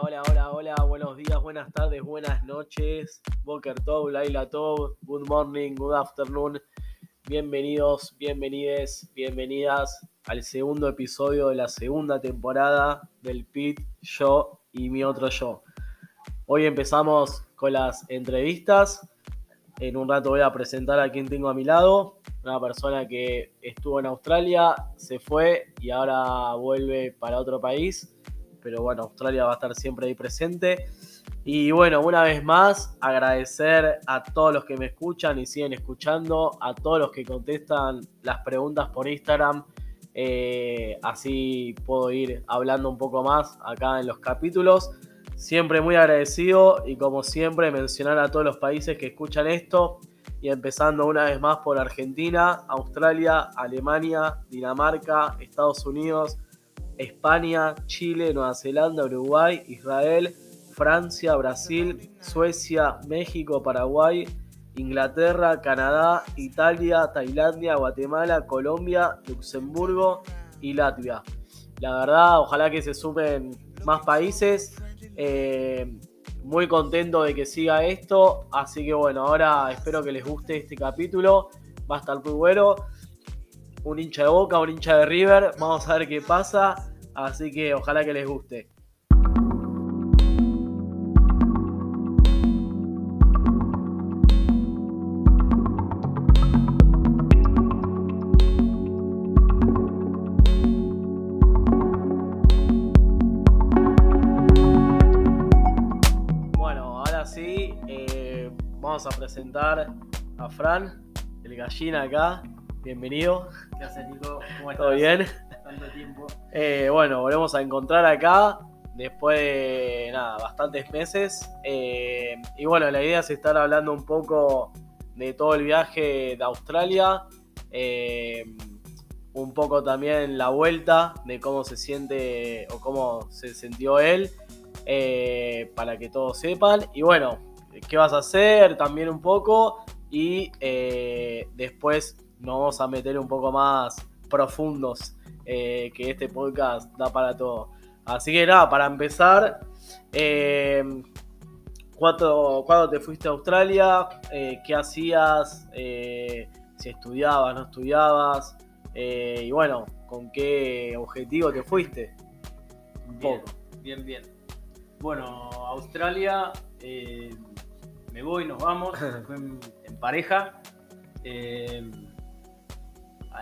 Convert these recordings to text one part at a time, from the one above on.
Hola, hola, hola, buenos días, buenas tardes, buenas noches. Boker Tov, Laila Tov, good morning, good afternoon. Bienvenidos, bienvenides, bienvenidas al segundo episodio de la segunda temporada del Pit, yo y mi otro yo. Hoy empezamos con las entrevistas. En un rato voy a presentar a quien tengo a mi lado. Una persona que estuvo en Australia, se fue y ahora vuelve para otro país pero bueno, Australia va a estar siempre ahí presente. Y bueno, una vez más, agradecer a todos los que me escuchan y siguen escuchando, a todos los que contestan las preguntas por Instagram. Eh, así puedo ir hablando un poco más acá en los capítulos. Siempre muy agradecido y como siempre mencionar a todos los países que escuchan esto y empezando una vez más por Argentina, Australia, Alemania, Dinamarca, Estados Unidos, España, Chile, Nueva Zelanda, Uruguay, Israel, Francia, Brasil, Suecia, México, Paraguay, Inglaterra, Canadá, Italia, Tailandia, Guatemala, Colombia, Luxemburgo y Latvia. La verdad, ojalá que se sumen más países. Eh, muy contento de que siga esto. Así que bueno, ahora espero que les guste este capítulo. Va a estar muy bueno. Un hincha de boca, un hincha de River. Vamos a ver qué pasa. Así que ojalá que les guste. Bueno, ahora sí, eh, vamos a presentar a Fran, el gallina acá. Bienvenido. ¿Qué haces, Nico? ¿Cómo estás? ¿Todo bien? Tanto tiempo. Eh, bueno, volvemos a encontrar acá después de nada, bastantes meses. Eh, y bueno, la idea es estar hablando un poco de todo el viaje de Australia. eh, un poco también la vuelta de cómo se siente o cómo se sintió él. eh, para que todos sepan. Y bueno, qué vas a hacer también un poco. Y después nos vamos a meter un poco más profundos eh, que este podcast da para todo. Así que nada, para empezar, eh, ¿cuándo, cuándo te fuiste a Australia? Eh, ¿Qué hacías? Eh, si estudiabas, no estudiabas. Eh, y bueno, ¿con qué objetivo te fuiste? Un Bien, poco. bien, bien. Bueno, Australia, eh, me voy, nos vamos. En, en pareja. eh,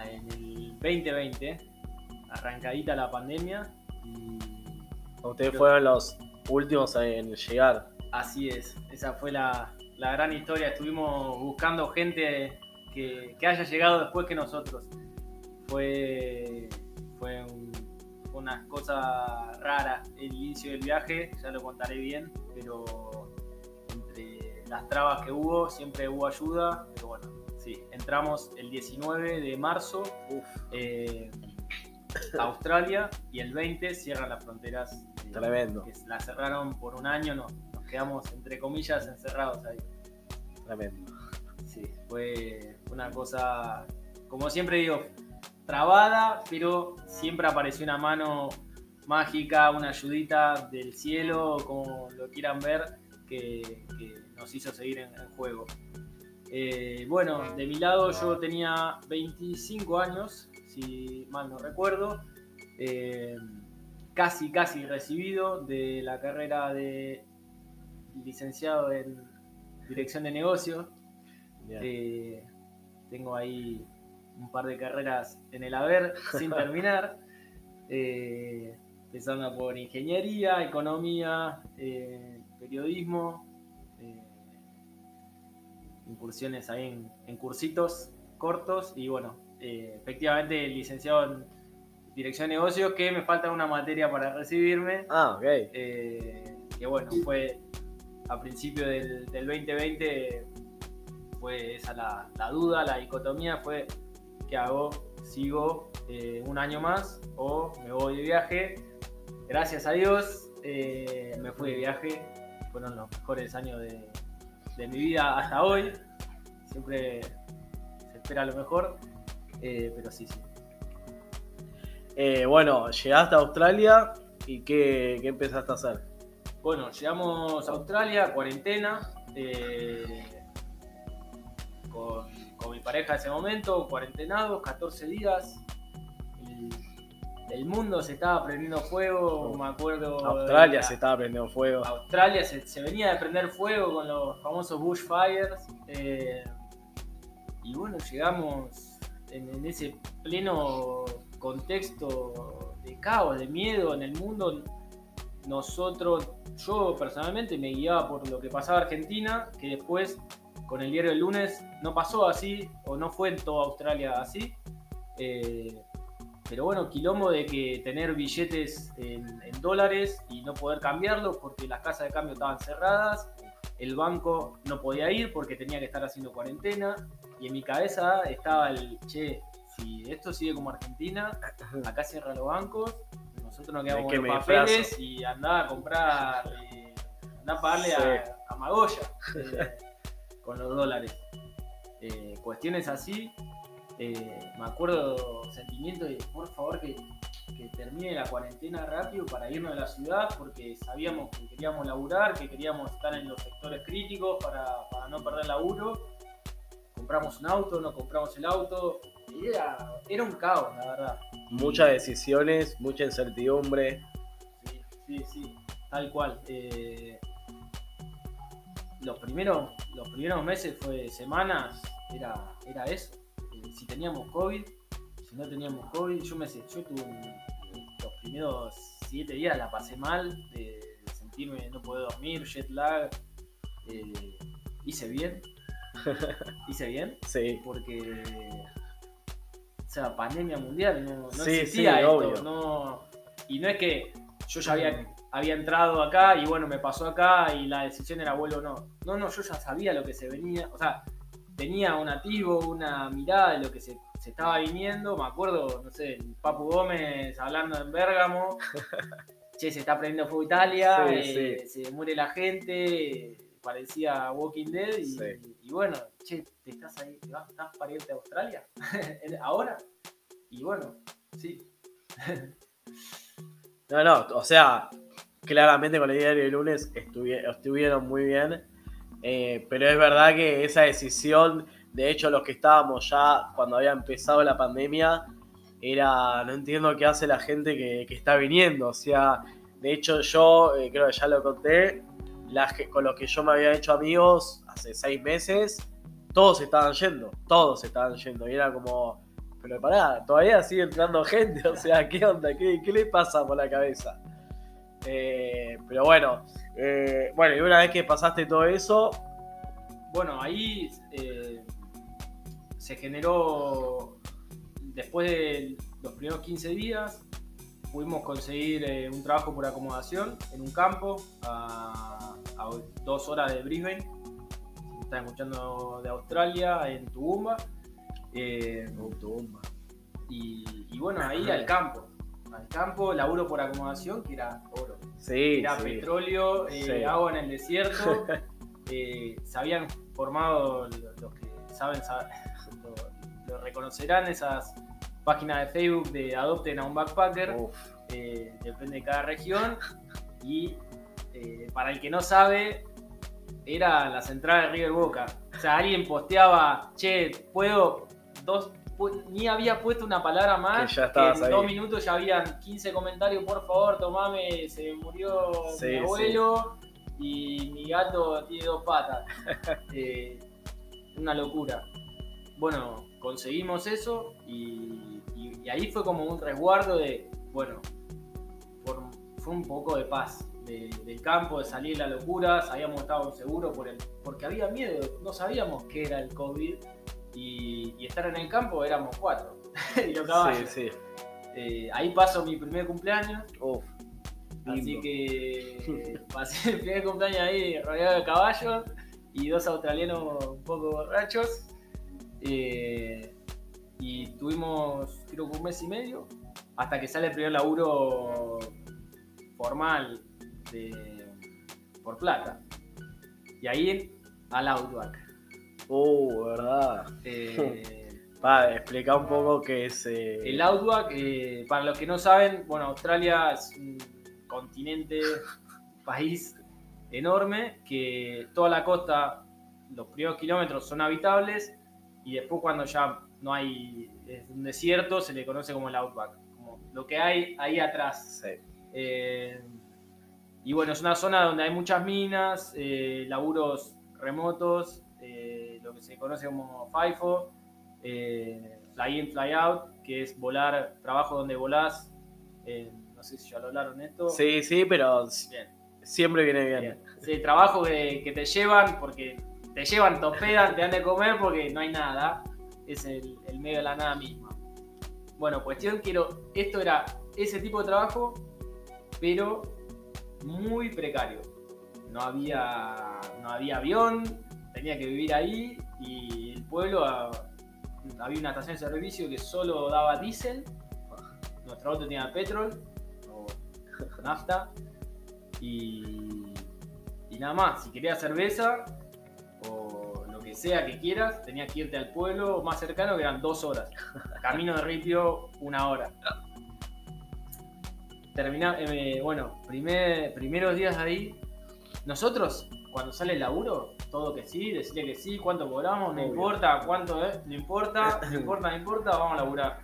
en el 2020, arrancadita la pandemia. Y Ustedes Creo- fueron los últimos en llegar. así es, esa fue la, la gran historia. Estuvimos buscando gente que, que haya llegado después que nosotros. Fue, fue, un- una cosa rara el inicio del viaje, ya lo contaré bien, pero entre las trabas que hubo siempre hubo ayuda, pero bueno, sí, entramos el 19 de marzo eh, a Australia y el 20 cierran las fronteras. eh, Tremendo. que la cerraron por un año, no, nos quedamos entre comillas encerrados ahí. Tremendo. Sí, fue una cosa, como siempre digo, trabada, pero siempre apareció una mano mágica, una ayudita del cielo, como lo quieran ver, que, que nos hizo seguir en, en juego. Eh, bueno, de mi lado yo tenía 25 años, si mal no recuerdo, eh, casi, casi recibido de la carrera de licenciado en dirección de negocios. Eh, tengo ahí un par de carreras en el haber sin terminar. Empezando por ingeniería, economía, periodismo, incursiones ahí en, en cursitos cortos y bueno, eh, efectivamente licenciado en dirección de negocios que me falta una materia para recibirme. Ah, ok. Eh, que bueno, fue a principio del, del 2020, fue esa la, la duda, la dicotomía fue ¿qué hago? ¿Sigo eh, un año más o me voy de viaje? Gracias a Dios me fui de viaje, fueron los mejores años de, de mi vida hasta hoy, siempre se espera lo mejor, eh, pero sí, sí. Eh, bueno, llegaste a Australia y ¿qué, qué empezaste a hacer? Bueno, llegamos a Australia, cuarentena, eh, con, con mi pareja en ese momento, cuarentenados, 14 días. El, mundo se estaba prendiendo fuego, me acuerdo. Australia la- se estaba prendiendo fuego. Australia se, se venía de prender fuego con los famosos bushfires. eh, y bueno, llegamos en, en ese pleno contexto de caos, de miedo en el mundo. Nosotros, yo personalmente me guiaba por lo que pasaba en Argentina, que después con el diario del lunes no pasó así, o no fue en toda Australia así. Eh, pero bueno, quilombo de que tener billetes en, en dólares y no poder cambiarlos porque las casas de cambio estaban cerradas, el banco no podía ir porque tenía que estar haciendo cuarentena y en mi cabeza estaba el, che, si esto sigue como Argentina, acá cierran los bancos, nosotros nos quedamos ¿De qué con los papeles disfrazo? y andá a comprar, eh, andá a pagarle Sí. a, a Magoya eh, con los dólares. Eh, cuestiones así, eh, me acuerdo sentimiento de por favor que, que termine la cuarentena rápido para irnos de la ciudad porque sabíamos que queríamos laburar, que queríamos estar en los sectores críticos para, para no perder laburo. Compramos un auto, no compramos el auto. Era, era un caos, la verdad. Muchas decisiones, mucha incertidumbre. Sí, sí, sí, tal cual. Eh, los, primeros, los primeros meses fue semanas, era, era eso. Si teníamos COVID, si no teníamos COVID, yo me sé, yo tuve un- los primeros siete días la pasé mal, de, de sentirme no poder dormir, jet lag. eh, hice bien, hice bien, Sí, porque o sea, pandemia mundial no, no Sí, existía sí, esto, obvio. no- y no es que yo ya había, había entrado acá y bueno, me pasó acá y la decisión era vuelvo o no. No, no, yo ya sabía lo que se venía, o sea, tenía un atisbo, una mirada de lo que se, se estaba viniendo, me acuerdo, no sé, el Papu Gómez hablando en Bérgamo, che, se está prendiendo fuego Italia, Sí, eh, se muere la gente, parecía Walking Dead y, Sí. y bueno, che, ¿te estás ahí? ¿Te vas, ¿Estás para irte a Australia? ¿Ahora? Y bueno, sí. No, no, o sea, claramente con el diario de lunes estuvi- estuvieron muy bien, eh, pero es verdad que esa decisión, de hecho los que estábamos ya cuando había empezado la pandemia, era, no entiendo qué hace la gente que, está viniendo, o sea, de hecho yo, eh, creo que ya lo conté, la con los que yo me había hecho amigos hace seis meses, todos estaban yendo, todos estaban yendo, y era como, pero pará, todavía sigue entrando gente, o sea, ¿qué onda? ¿Qué, qué le pasa por la cabeza? Eh, pero bueno, eh, bueno, y una vez que pasaste todo eso, Bueno, ahí eh, se generó, después de los primeros 15 días, pudimos conseguir un trabajo por acomodación en un campo a, a dos horas de Brisbane. Si me están escuchando de Australia, en. Eh, y, y bueno, ahí al campo. Al campo, laburo por acomodación, que era oro. Sí, Era sí. petróleo, eh, Sí. agua en el desierto. Eh, se habían formado, lo- los que saben, saben, lo, lo reconocerán, esas páginas de Facebook de Adopten a un Backpacker, eh, depende de cada región. Y para el que no sabe, era la central de River Boca. O sea, alguien posteaba, che, puedo dos. Ni había puesto una palabra más. Que ya estabas en ahí. dos minutos ya habían 15 comentarios. Por favor, tomame, se murió Sí, mi sí. abuelo y mi gato tiene dos patas. Eh, una locura. Bueno, conseguimos eso y, y- y ahí fue como un resguardo de, bueno, por- fue un poco de paz de- del campo, de salir la locura, sabíamos que estábamos seguros por el, porque había miedo, no sabíamos qué era el COVID y, y estar en el campo éramos cuatro y los caballos. sí, sí. Eh, ahí paso mi primer cumpleaños, Uf, así lindo. que pasé el primer cumpleaños ahí rodeado de caballos y dos australianos un poco borrachos. Eh, y tuvimos creo que un mes y medio hasta que sale el primer laburo formal de, por plata. Y ahí al Outback. Uh, verdad. Eh, Pa, explica un poco qué es. eh, el Outback, eh, para los que no saben, bueno, Australia es un continente, país enorme que toda la costa, los primeros kilómetros son habitables y después cuando ya no hay es un desierto se le conoce como el outback, como lo que hay ahí atrás. Sí. Eh, y bueno, es una zona donde hay muchas minas, eh, laburos remotos, lo que se conoce como FIFO, eh, fly in, fly out, que es volar, trabajo donde volás. eh, no sé si ya lo hablaron esto. Sí, sí, pero Bien, siempre viene bien. bien. Sí, trabajo que, que te llevan porque te llevan, te hospedan, te dan de comer porque no hay nada. Es el, el medio de la nada misma. Bueno, cuestión, quiero. Esto era ese tipo de trabajo, pero muy precario. No había, no había avión, tenía que vivir ahí y el pueblo ah, había una estación de servicio que solo daba diésel. Nuestro auto tenía petrol o nafta y, y nada más. Si querías cerveza o lo que sea que quieras, tenías que irte al pueblo más cercano que eran dos horas. Camino de Ripio, una hora. Termina, eh, bueno, primer, primeros días ahí, nosotros cuando sale el laburo, todo que sí, decirle que sí, cuánto cobramos, no Obvio. importa, cuánto es, no importa, no importa, no importa, vamos a laburar.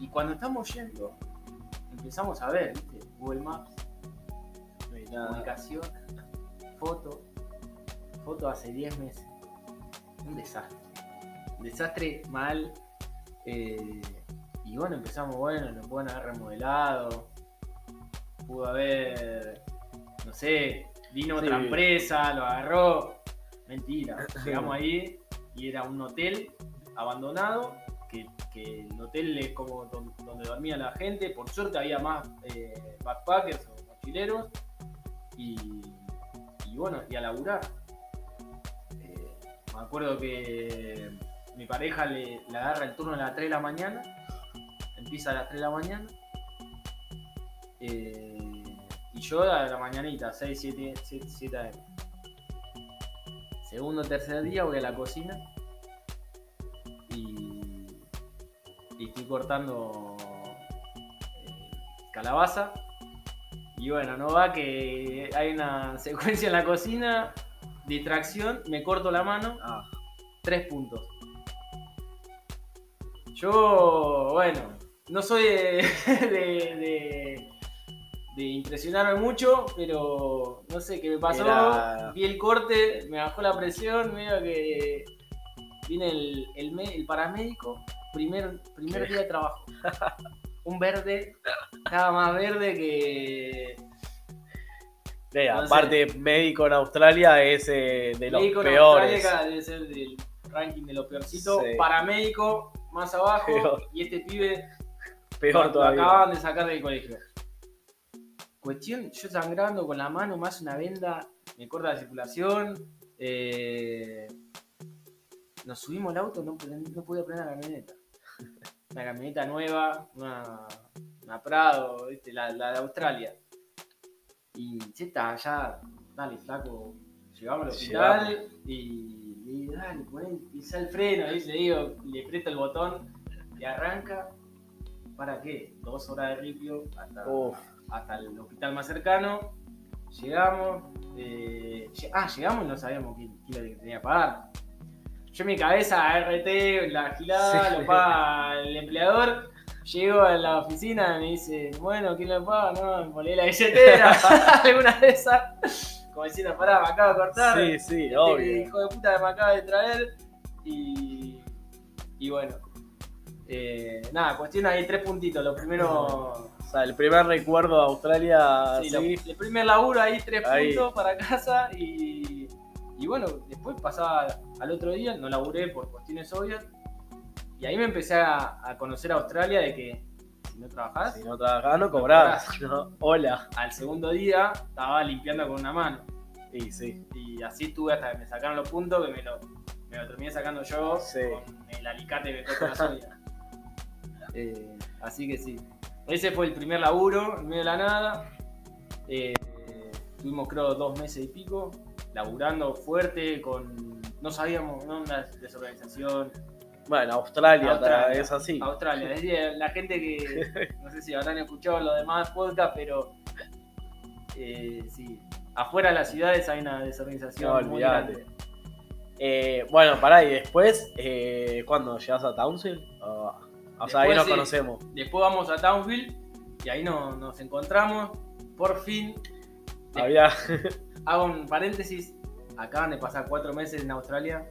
Y cuando estamos yendo, empezamos a ver, ¿viste? Google Maps, No ubicación, foto, foto hace 10 meses. Un desastre. Un desastre mal. eh, y bueno, empezamos, bueno, lo pueden haber remodelado. Pudo haber, no sé, vino otra Sí. empresa, lo agarró. Mentira. Llegamos ahí y era un hotel abandonado. Que, que el hotel es como don- donde dormía la gente. Por suerte había más eh, backpackers o mochileros. Y, y bueno, y a laburar. Eh, me acuerdo que mi pareja le, le agarra el turno a las 3 de la mañana. Empieza a las 3 de la mañana. Eh, y yo a la mañanita, 6, 7, 7, 7 AM. Segundo tercer día voy a la cocina y, y estoy cortando eh, calabaza. Y bueno, no va que hay una secuencia en la cocina, distracción, me corto la mano, Ah, tres puntos. Yo, bueno, no soy de, de, de- de impresionarme mucho, pero no sé qué me pasó. Era- Vi el corte, me bajó la presión, medio que viene el, el, el paramédico, primer, primer ¿Qué? día de trabajo. Un verde, estaba más verde que, de, No sé. aparte, médico en Australia es eh, de los Médico en peores. Australia debe ser del ranking de lo peorcito. Sí. Paramédico, más abajo. Peor. Y este pibe Peor lo todavía. acababan de sacar del colegio. Cuestión, yo sangrando con la mano, más una venda, me corta la circulación. eh, nos subimos al auto, no, no podía prender la camioneta. Una camioneta nueva, una, una Prado, ¿viste? La, la de Australia. Y cheta, ya, dale, flaco, llegamos al hospital y le digo, dale, poné, pisa el freno, y le digo, le aprieto el botón y arranca. ¿Para qué? Dos horas de ripio hasta, Uf, hasta el hospital más cercano. Llegamos. eh, ah, llegamos y no sabíamos quién era que tenía que pagar. Yo en mi cabeza, RT, la gilada, Sí. lo paga el empleador. Llego a la oficina y me dice, bueno, ¿quién lo paga? No, me molé la billetera, alguna de esas. Como diciendo, pará, me acabo de cortar. sí, sí, Este obvio. hijo de puta que me acaba de traer. Y, y bueno. Eh, nada, cuestión ahí tres puntitos. Lo primero. Sea, el primer recuerdo de Australia, sí, sí, lo- el primer laburo ahí, tres Ahí. puntos para casa. Y, y bueno, después pasaba al otro día, no laburé por cuestiones obvias. Y ahí me empecé a, a conocer a Australia de que si no trabajás, si no trabajás, no cobrás. ¿no? Hola. al segundo día estaba limpiando con una mano. Y sí, Y así estuve hasta que me sacaron los puntos, que me lo, me lo terminé sacando yo Sí. con el alicate que me corta la. Eh, así que sí. Ese fue el primer laburo, en medio de la nada. Eh, tuvimos creo dos meses y pico, laburando fuerte, con. No sabíamos, no una desorganización. bueno, Australia, Australia. es así. Australia, es decir, la gente que. No sé si habrán escuchado los demás podcasts, pero. eh, sí. afuera de las ciudades hay una desorganización No, muy grande. Eh, bueno, pará, y después, eh, ¿cuándo llegas a Townsend? O, o sea, ahí Después nos conocemos. Después vamos a Townsville y ahí no- nos encontramos. Por fin, Había. hago un paréntesis. Acaban de pasar cuatro meses en Australia.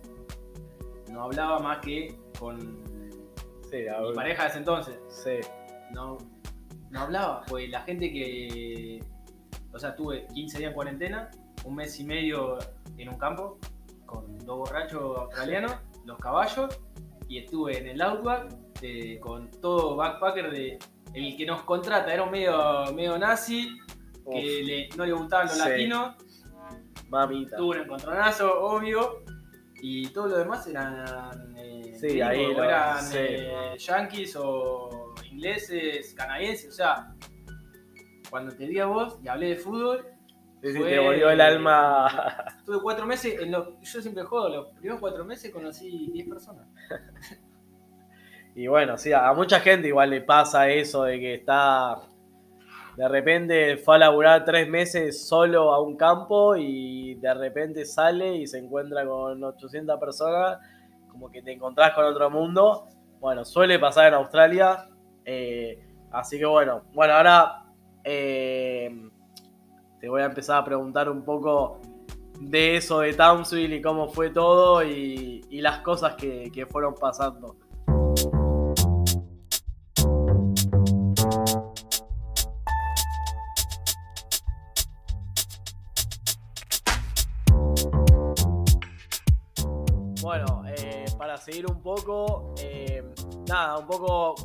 No hablaba más que con sí, mi pareja de ese entonces. sí. No, no hablaba. Pues la gente que. O sea, tuve 15 días en cuarentena, un mes y medio en un campo con dos borrachos australianos, los caballos, y estuve en el Outback eh, con todo backpacker de. El que nos contrata era un medio, medio nazi, que le- no le gustaban los Sí. latinos, mamita. tuvo un encontronazo, obvio, y todo lo demás eran. eh, Sí, gringos, ahí lo- eran sí. eh, yankees o ingleses, canadienses, o sea. Cuando te di a vos y hablé de fútbol, Sí, sí, fue- te volvió el alma. Estuve cuatro meses, en los- yo siempre juego, los primeros cuatro meses conocí 10 personas. Y bueno, sí, a mucha gente igual le pasa eso de que está. De repente fue a laburar tres meses solo a un campo y de repente sale y se encuentra con 800 personas, como que te encontrás con otro mundo. Bueno, suele pasar en Australia. eh, así que bueno, bueno, ahora eh, te voy a empezar a preguntar un poco de eso de Townsville y cómo fue todo y, y las cosas que, que fueron pasando. Nada, un poco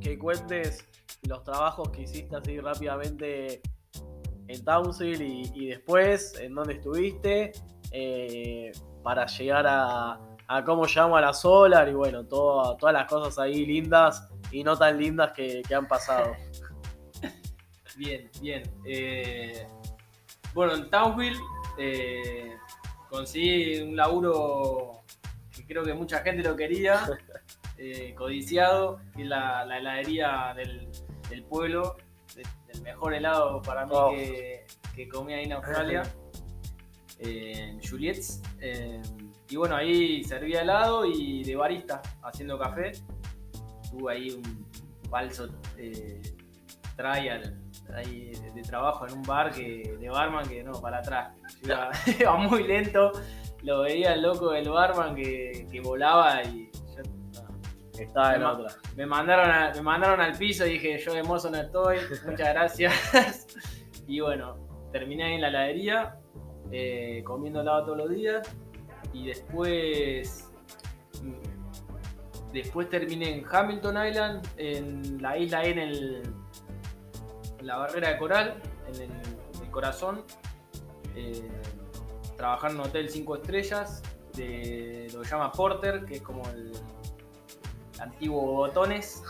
que cuentes los trabajos que hiciste así rápidamente en Townsville y, y después, en dónde estuviste, eh, para llegar a, a cómo llegamos a la Solar y bueno, todo- todas las cosas ahí lindas y no tan lindas que, que han pasado. Bien, bien. Eh, bueno, en Townsville eh, conseguí un laburo que creo que mucha gente lo quería, eh, codiciado, que es la, la heladería del, del pueblo, de- del mejor helado para mí Oh. que, que comí ahí en Australia, eh, en Juliet's. Eh, y bueno, ahí servía helado y de barista, haciendo café. Tuve ahí un falso eh, trial ahí de, de trabajo en un bar que de barman que no, para atrás. Yo Iba, iba muy lento, lo veía el loco del barman que, que volaba y. Estaba en Me otra. me, mandaron a- me mandaron al piso y dije yo de mozo no estoy, muchas gracias. y bueno, terminé ahí en la heladería, eh, comiendo helado todos los días y después... mm, Después terminé en Hamilton Island, en la isla en el, en la barrera de coral, en el, en el corazón, eh, trabajando en un hotel 5 estrellas, de lo que llama Porter, que es como el antiguo botones,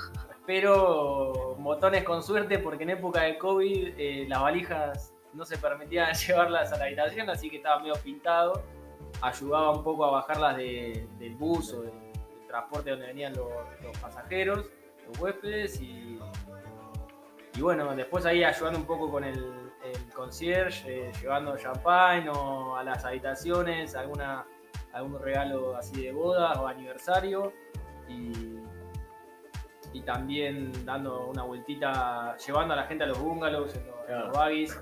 pero botones con suerte porque en época de COVID eh, las valijas no se permitían llevarlas a la habitación, así que estaba medio pintado, ayudaba un poco a bajarlas de- del bus o del, transporte donde venían los, pasajeros, los huéspedes y bueno, después ahí ayudando un poco con el, concierge, eh, llevando champagne o a las habitaciones, alguna, algún regalo así de boda o aniversario. Y, y también dando una vueltita, llevando a la gente a los bungalows, en los, Claro. buggies.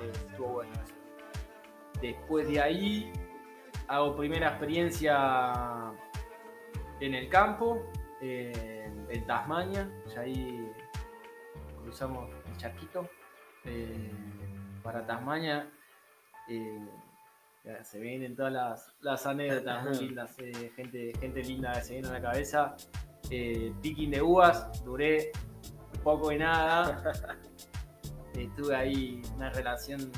Eh, estuvo bueno eso. Después de ahí hago primera experiencia en el campo, eh, en Tasmania, y ahí cruzamos el charquito eh, para Tasmania. ya se vienen todas las, las anécdotas muy lindas, gente, gente linda que se viene a la cabeza. Eh, picking de uvas, duré poco y nada. Estuve ahí una relación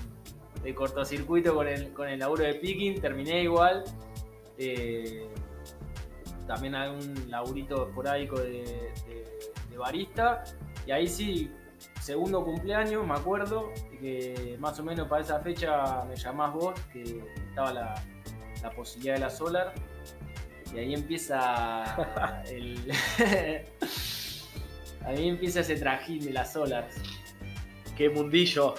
de cortocircuito con el, con el laburo de picking, terminé igual. Eh, también algún laburito esporádico de, de- de barista. Y ahí sí, segundo cumpleaños, me acuerdo, que más o menos para esa fecha me llamás vos, que estaba la, la posibilidad de la Solar. Y ahí empieza el. ahí empieza ese trajín de las Solar. Qué mundillo.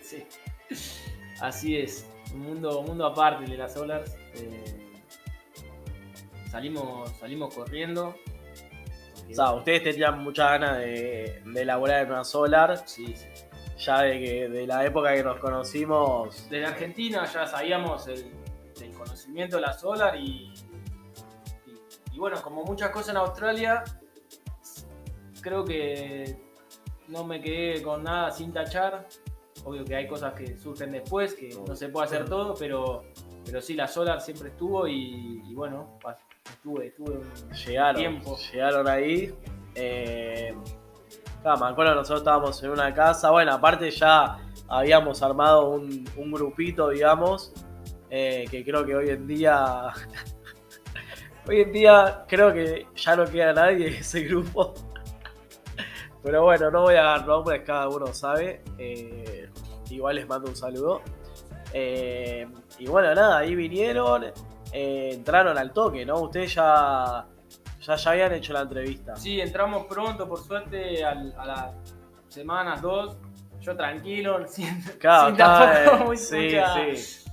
sí. Así es. Un mundo, un mundo aparte de las Solars. Eh, salimos, salimos corriendo. O sea, ustedes tenían muchas ganas de, de elaborar en una solar. Sí, sí. Ya de que de la época que nos conocimos. Desde Argentina ya sabíamos el, el conocimiento de la Solar y, y, y bueno, como muchas cosas en Australia, creo que no me quedé con nada sin tachar. Obvio que hay cosas que surgen después, que no se puede hacer todo, pero, pero sí, la Solar siempre estuvo y, y bueno, estuve, estuve un Llegaron, tiempo. llegaron ahí. Eh, claro, me acuerdo nosotros estábamos en una casa. Bueno, aparte ya habíamos armado un, un grupito, digamos, eh, que creo que hoy en día. hoy en día creo que ya no queda nadie en ese grupo. Pero bueno, no voy a dar nombres, cada uno sabe. Eh, igual les mando un saludo. Eh, y bueno, nada, ahí vinieron, entraron al toque, ¿no? Ustedes ya, ya, ya habían hecho la entrevista. Sí, entramos pronto, por suerte, al- a las semanas, dos. Yo tranquilo, sin, Claro, sin tampoco eh, muy- sí, mucha- sí.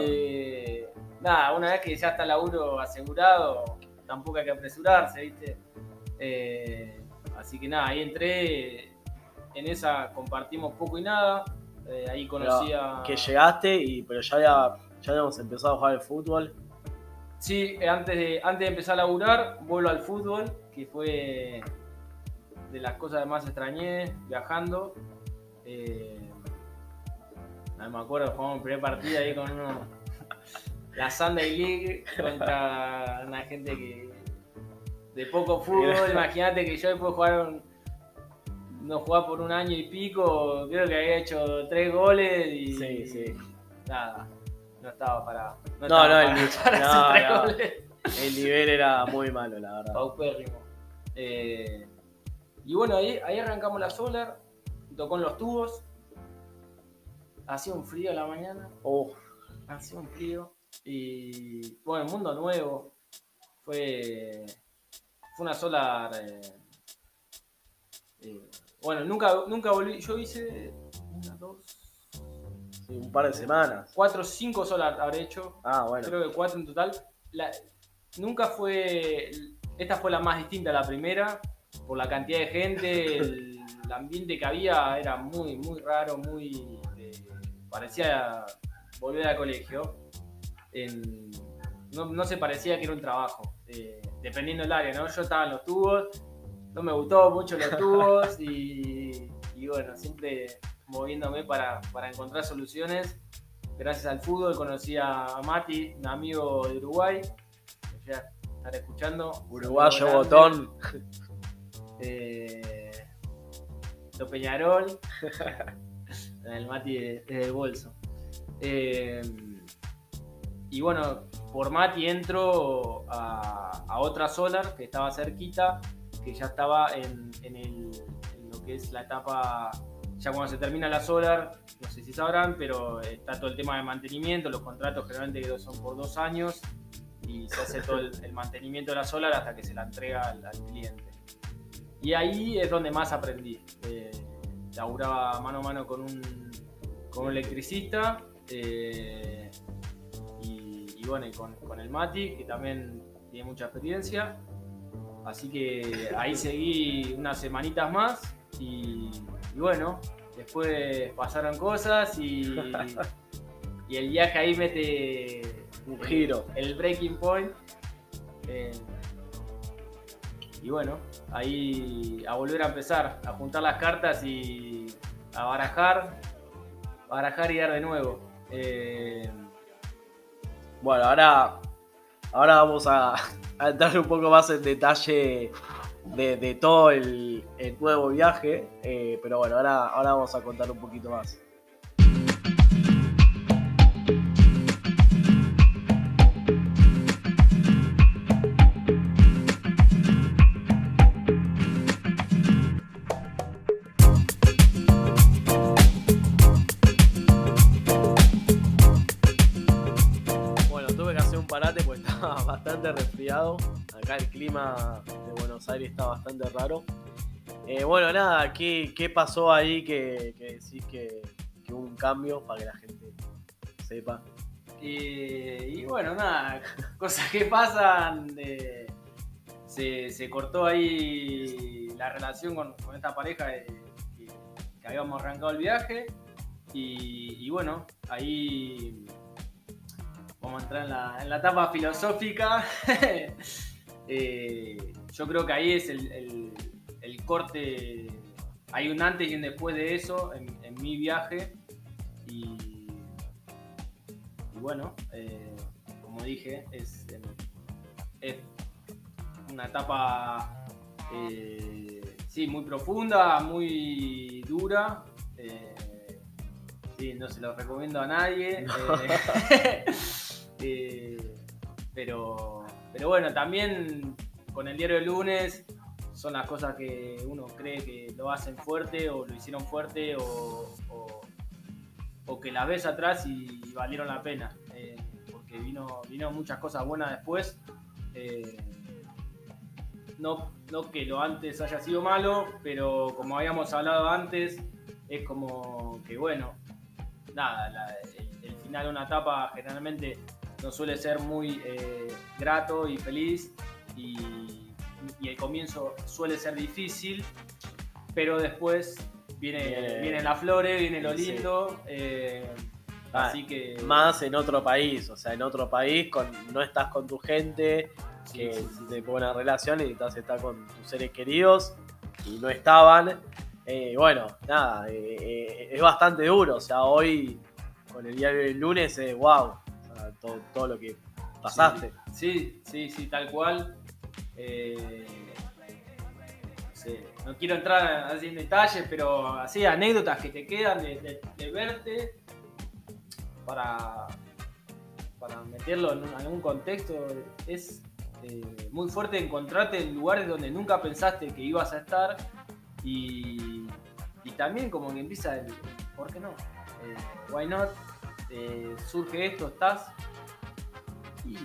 Eh, nada, una vez que ya está el laburo asegurado, tampoco hay que apresurarse, ¿viste? Eh, así que nada, ahí entré, en esa compartimos poco y nada. eh, ahí conocí a. que llegaste, y, pero ya, había- ya habíamos empezado a jugar al fútbol. Sí, antes de, antes de empezar a laburar, vuelo al fútbol, que fue de las cosas que más extrañé viajando. Eh, no me acuerdo, jugamos el primer partido ahí con uno, la Sunday League contra una gente que de poco fútbol. Imagínate que yo después de jugar un- no jugaba por un año y pico, creo que había hecho tres goles y Sí, sí. nada, no estaba para. No, estaba no, el para- no, hacer tres no. goles. El nivel era muy malo, la verdad. Paupérrimo. Eh, y bueno, ahí, ahí arrancamos la Solar, tocó en los tubos. Hacía un frío a la mañana, Oh, hacía un frío. Y bueno, mundo nuevo. Fue, fue una Solar. eh, eh, bueno, nunca, nunca volví. Yo hice una, dos, sí, un par de semanas. cuatro, cinco Solar habré hecho. Ah, bueno. creo que cuatro en total. La- nunca fue. Esta fue la más distinta a la primera, por la cantidad de gente, el, el ambiente que había era muy, muy raro, muy. Parecía volver al colegio. En- no, no se parecía que era un trabajo, eh, dependiendo del área, ¿no? Yo estaba en los tubos, no me gustó mucho los tubos y, y bueno, siempre moviéndome para, para encontrar soluciones gracias al fútbol conocí a Mati, un amigo de Uruguay, que ya estará escuchando. Uruguayo botón. Eh, Lo Peñarol. el Mati de- desde el bolso. Eh, y bueno, por Mati entro a, a otra Solar que estaba cerquita, que ya estaba en, en el- en lo que es la etapa, ya cuando se termina la Solar, no sé si sabrán, pero está todo el tema de mantenimiento, los contratos generalmente son por dos años y se hace todo el, el mantenimiento de la Solar hasta que se la entrega al, al cliente. Y ahí es donde más aprendí. Eh, laburaba mano a mano con un, con un electricista eh, y, y bueno, y con, con el Mati, que también tiene mucha experiencia. Así que ahí seguí unas semanitas más y, y bueno, después pasaron cosas y, y el viaje ahí mete Un giro. el breaking point. Eh, y bueno, ahí a volver a empezar, a juntar las cartas y a barajar, barajar y dar de nuevo. Eh, Bueno, ahora, ahora vamos a, entrar un poco más en detalle de, de todo el, el nuevo viaje. eh, pero bueno, ahora, ahora vamos a contar un poquito más. bastante resfriado. Acá el clima de Buenos Aires está bastante raro. Eh, bueno, nada, ¿qué, qué pasó ahí que, que decís que, hubo un cambio para que la gente sepa. Y, bueno, nada, cosas que pasan. eh, se, se cortó ahí la relación con, esta pareja que, habíamos arrancado el viaje. Y bueno, ahí vamos a entrar en la, en la etapa filosófica. Eh, yo creo que ahí es el, el- el corte. Hay un antes y un después de eso en, en mi viaje. Y, y bueno, eh, como dije, es, em, es una etapa eh, sí, muy profunda, muy dura. eh, sí, no se lo recomiendo a nadie. eh, eh, pero, pero bueno, también con el diario del lunes son las cosas que uno cree que lo hacen fuerte o lo hicieron fuerte o, o- que las ves atrás y valieron la pena. eh, porque vino, vino muchas cosas buenas después. eh, no, no que lo antes haya sido malo, pero como habíamos hablado antes, es como que bueno, nada, el final de una etapa generalmente no suele ser muy eh, grato y feliz y, y el comienzo suele ser difícil, pero después viene, Viene- viene las flores, viene lo sí. lindo. eh, Ah, así que. Más en otro país, o sea, en otro país con, no estás con tu gente, sí, que sí, si te buena relación y necesitas estar con tus seres queridos y no estaban. Eh, bueno, nada, eh, eh, es bastante duro. O sea, hoy con el diario del lunes, wow, todo, todo lo que pasaste. Sí, sí, sí, tal cual. Eh, no quiero entrar así en detalles, pero así anécdotas que te quedan de, de- de verte para, para meterlo en un- algún contexto. Es eh, muy fuerte encontrarte en lugares donde nunca pensaste que ibas a estar y, y también como que empieza el ¿por qué no? Eh, why not? Eh, surge esto, estás y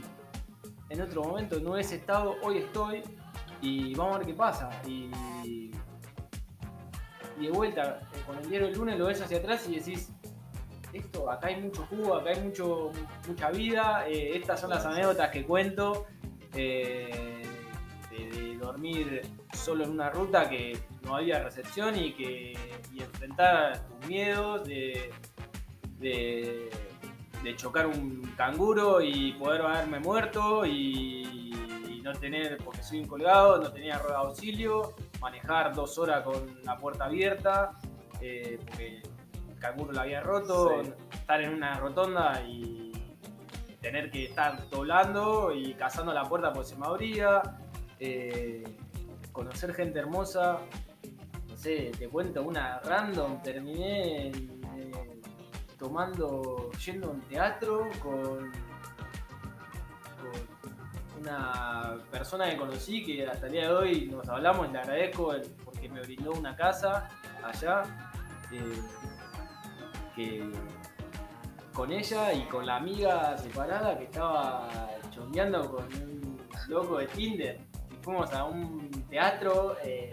en otro momento no hubiese estado, hoy estoy y vamos a ver qué pasa. Y, de vuelta, con el diario del lunes lo ves hacia atrás y decís, esto, acá hay mucho jugo, acá hay mucho, mucha vida, eh, estas son las anécdotas que cuento. eh, de, dormir solo en una ruta que no había recepción y que enfrentar tus miedos de, de chocar un canguro y poder haberme muerto y, y no tener, porque soy un colgado, no tenía rueda de auxilio, manejar dos horas con la puerta abierta, eh, porque el canguro la había roto, Sí. estar en una rotonda y tener que estar doblando y cazando la puerta porque se me abría, eh, conocer gente hermosa, no sé, te cuento una random, terminé eh, tomando, yendo a un teatro con, con una persona que conocí que hasta el día de hoy nos hablamos y le agradezco el- porque me brindó una casa allá. eh, que con ella y con la amiga separada que estaba chondeando con un loco de Tinder. Y fuimos a un teatro en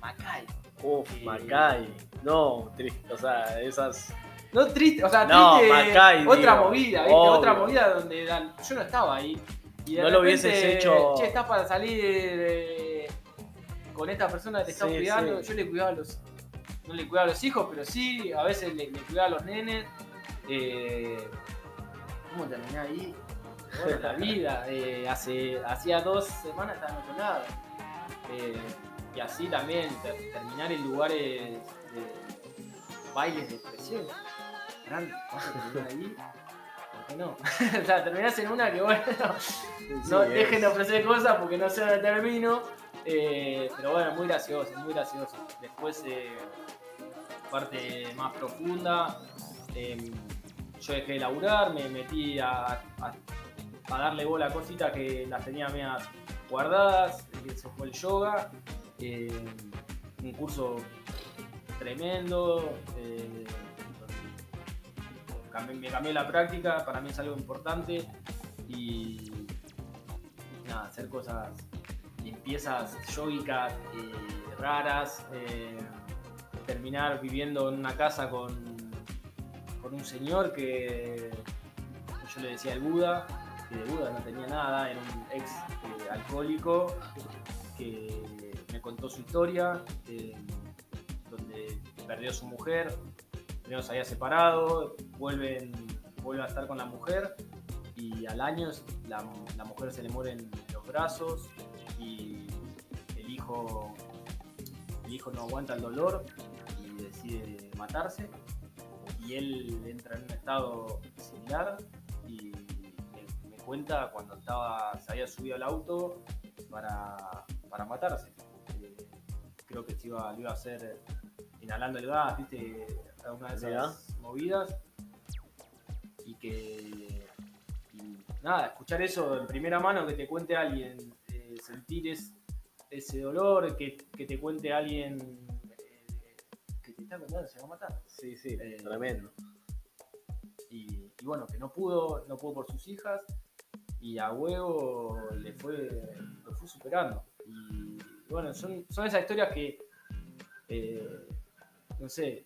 Macay. Uf, Sí. Macay. No, triste. O sea, esas. No triste, o sea, No, triste, Macay, otra digo, movida, ¿viste? obvio. Otra movida donde yo no estaba ahí. Y de No lo hubieses hecho- Che, estás para salir eh, con esta persona que te está Sí, cuidando. sí. Yo le cuidaba a los. No le cuidaba a los hijos, pero sí, a veces le, le cuidaba a los nenes. Eh, ¿Cómo terminé ahí? Bueno, la vida. eh, hace, hacía dos semanas estaba en otro lado. Eh, y así también ter- terminar en lugares de bailes de expresión. Grande, vamos a terminar ahí. ¿Por qué no? o sea, terminás en una que bueno, no Sí, dejen de ofrecer cosas porque no sé dónde termino. eh, pero bueno, muy gracioso, muy gracioso. Después, eh, parte más profunda, eh, yo dejé de laburar, me metí a, a- a darle bola a cositas que las tenía medias guardadas, que se fue el yoga, eh, un curso tremendo, eh, me cambié la práctica, para mí es algo importante y hacer cosas, limpiezas yogicas eh, raras, eh, terminar viviendo en una casa con con un señor que yo le decía el Buda, que de Buda no tenía nada, era un ex eh, alcohólico que me contó su historia, eh, donde perdió a su mujer, primero se había separado, vuelven, vuelve a estar con la mujer y al año la, la mujer se le muere en los brazos y el hijo, el hijo no aguanta el dolor y decide matarse y él entra en un estado similar y me, me cuenta cuando estaba, se había subido al auto para, para matarse. Eh, creo que se iba, lo iba a hacer inhalando el gas, viste, alguna de esas movidas. Y que. y nada, escuchar eso en primera mano, que te cuente alguien, eh, sentir es- ese dolor, que, que te cuente alguien eh, que te está contando, se va a matar. Sí, sí, Eh, tremendo. y, y bueno, que no pudo, no pudo por sus hijas y a huevo le fue, lo fue superando. Y bueno, son, son esas historias que, eh, no sé,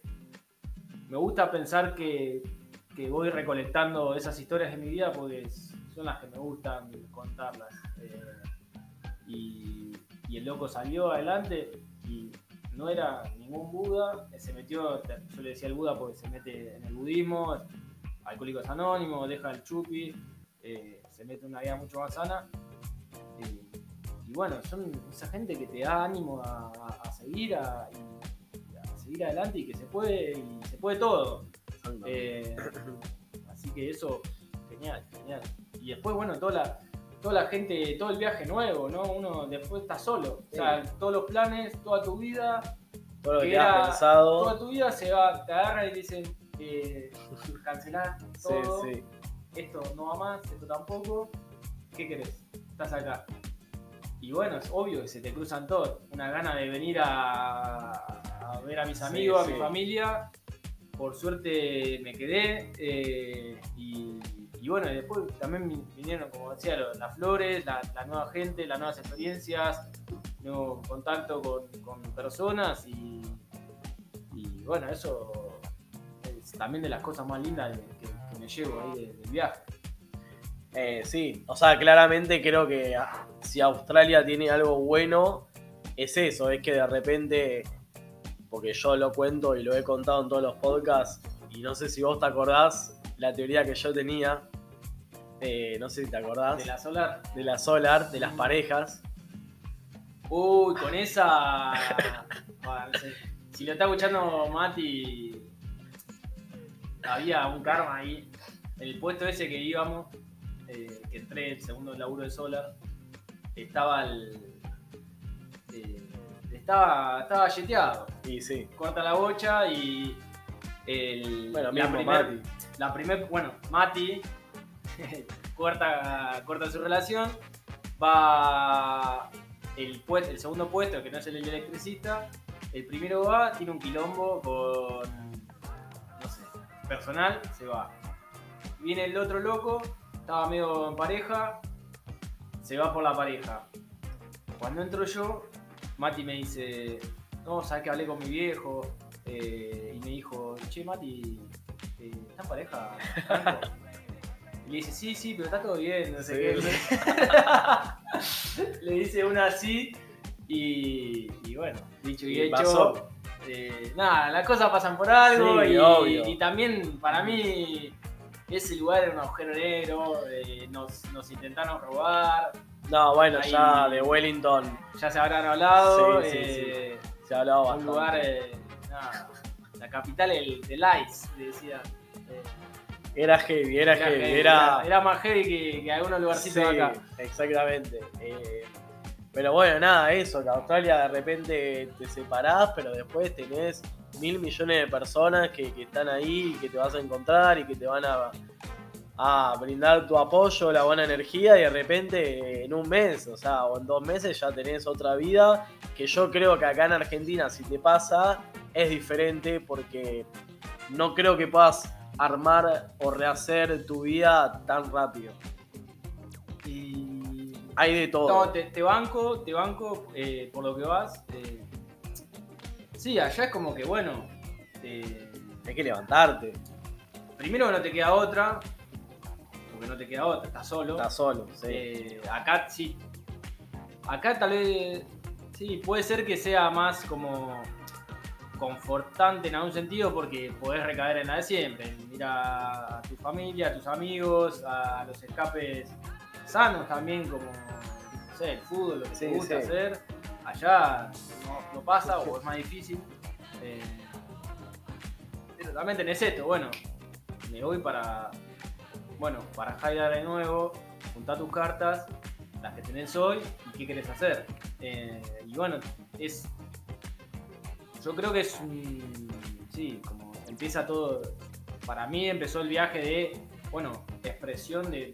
me gusta pensar que, que voy recolectando esas historias de mi vida porque son las que me gustan contarlas. Eh, y, el loco salió adelante y no era ningún Buda, se metió, yo le decía el Buda porque se mete en el budismo, Alcohólicos Anónimos, deja el chupi, eh, se mete en una vida mucho más sana. Y bueno, son esa gente que te da ánimo a, seguir, seguir adelante y que se puede, y se puede todo. Eh, así que eso, genial, genial. Y después, bueno, toda la, toda la gente, todo el viaje nuevo, ¿no? Uno después está solo. O sea, todos los planes, toda tu vida, Todo lo que que has pensado. toda tu vida se va, te agarran y te dicen, eh, cancelás Sí, todo, sí. esto no va más, esto tampoco. ¿Qué querés? Estás acá. Y bueno, es obvio que se te cruzan todos. Una gana de venir a, a ver a mis amigos, sí. a mi familia. Por suerte me quedé. eh, y, y bueno, después también vi- vinieron, como decía, las flores, la, la nueva gente, las nuevas experiencias, nuevo contacto con, con personas y, y bueno, eso es también de las cosas más lindas que, que me llevo ahí de- del viaje. Eh, sí, o sea, claramente creo que ah, si Australia tiene algo bueno, es eso, es que de repente, porque yo lo cuento y lo he contado en todos los podcasts, y no sé si vos te acordás la teoría que yo tenía, eh, no sé si te acordás, De la solar. de la Solar, de las parejas. Uy, con esa. Bueno, no sé. Si lo está escuchando Mati, había un karma ahí. El puesto ese que íbamos, eh, que entré el segundo laburo de Solar, estaba el. eh, estaba, estaba yeteado. Y sí, Corta la bocha y. El, bueno, la mismo primer- Mati. la primer, bueno, Mati corta, corta su relación, va el, el segundo puesto, que no es el electricista, el primero va, tiene un quilombo con, no sé, personal, se va. Viene el otro loco, estaba medio en pareja, se va por la pareja. Cuando entro yo, Mati me dice, no, sabes que hablé con mi viejo, eh, y me dijo, che, Mati, eh, ¿estás en pareja? Franco?" Y le dice, sí, sí, pero está todo bien, no sé Sí, qué. le dice una así y, y bueno, dicho y, Y hecho. pasó. eh, nada, las cosas pasan por algo Sí, y, obvio. y también para mí ese lugar era un agujero negro, eh, nos, nos intentaron robar, No, bueno, Ahí- ya de Wellington ya se habrán hablado, Sí, sí, eh, se ha hablado un bastante. lugar, eh, nada, la capital del, del ice, le decía. Eh, Era heavy, era, heavy, heavy, era... era más heavy que, que algunos lugarcitos de acá. exactamente. Pero bueno, nada, eso, que Australia de repente te separás, pero después tenés mil millones de personas que, que están ahí y que te vas a encontrar y que te van a, a brindar tu apoyo, la buena energía y de repente en un mes, o sea, o en dos meses ya tenés otra vida, que yo creo que acá en Argentina si te pasa es diferente porque no creo que puedas armar o rehacer tu vida tan rápido. Y. Hay de todo. No, te, te banco, te banco eh, por lo que vas. eh, sí, allá es como que, bueno. eh, Hay que levantarte. primero no te queda otra, porque no te queda otra, estás solo. Estás solo, sí. Eh, acá sí. Acá tal vez. Sí, puede ser que sea más como confortante en algún sentido porque podés recaer en la de siempre. Mira a tu familia, a tus amigos, a los escapes sanos también, como no sé, el fútbol, lo que Sí, te gusta sí. hacer. Allá no, pasa o es más difícil. Eh, pero también tenés esto, bueno, me voy para, bueno, para Haidar de nuevo, juntar tus cartas, las que tenés hoy, y qué querés hacer. Eh, y bueno, es, yo creo que es un, sí, como empieza todo, para mí empezó el viaje de, bueno, expresión de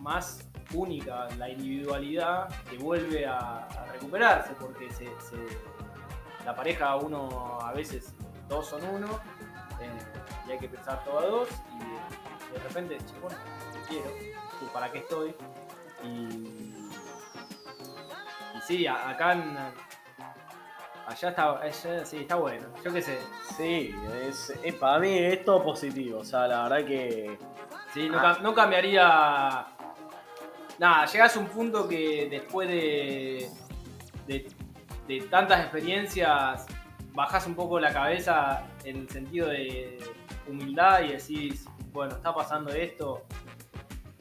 más única, la individualidad que vuelve a, a recuperarse, porque se, se- la pareja uno a veces dos son uno, eh, y hay que pensar todo a dos, y de repente, che, bueno, te quiero, ¿tú ¿para qué estoy? Y, y sí, a- acá en, allá está, allá- sí, está bueno, yo qué sé, Sí, es, es- para mí es todo positivo. O sea, la verdad que. Sí, no, Ah. no cambiaría. Nada, llegás a un punto que después de, tantas experiencias bajás un poco la cabeza en el sentido de humildad y decís, bueno, está pasando esto,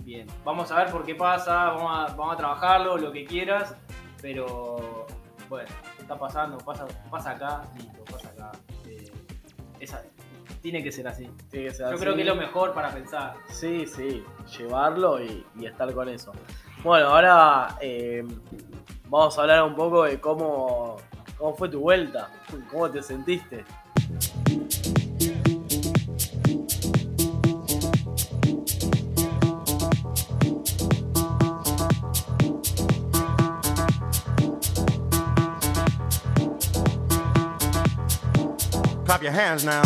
bien, vamos a ver por qué pasa, vamos a, vamos a trabajarlo, lo que quieras, pero bueno, está pasando, pasa, pasa acá, listo, pasa acá. eh, esa- tiene que ser así. tiene que ser Yo así. creo que es lo mejor para pensar. Sí, sí, llevarlo y, y estar con eso. Bueno, ahora eh, vamos a hablar un poco de cómo, cómo fue tu vuelta, cómo te sentiste. Clap your hands now.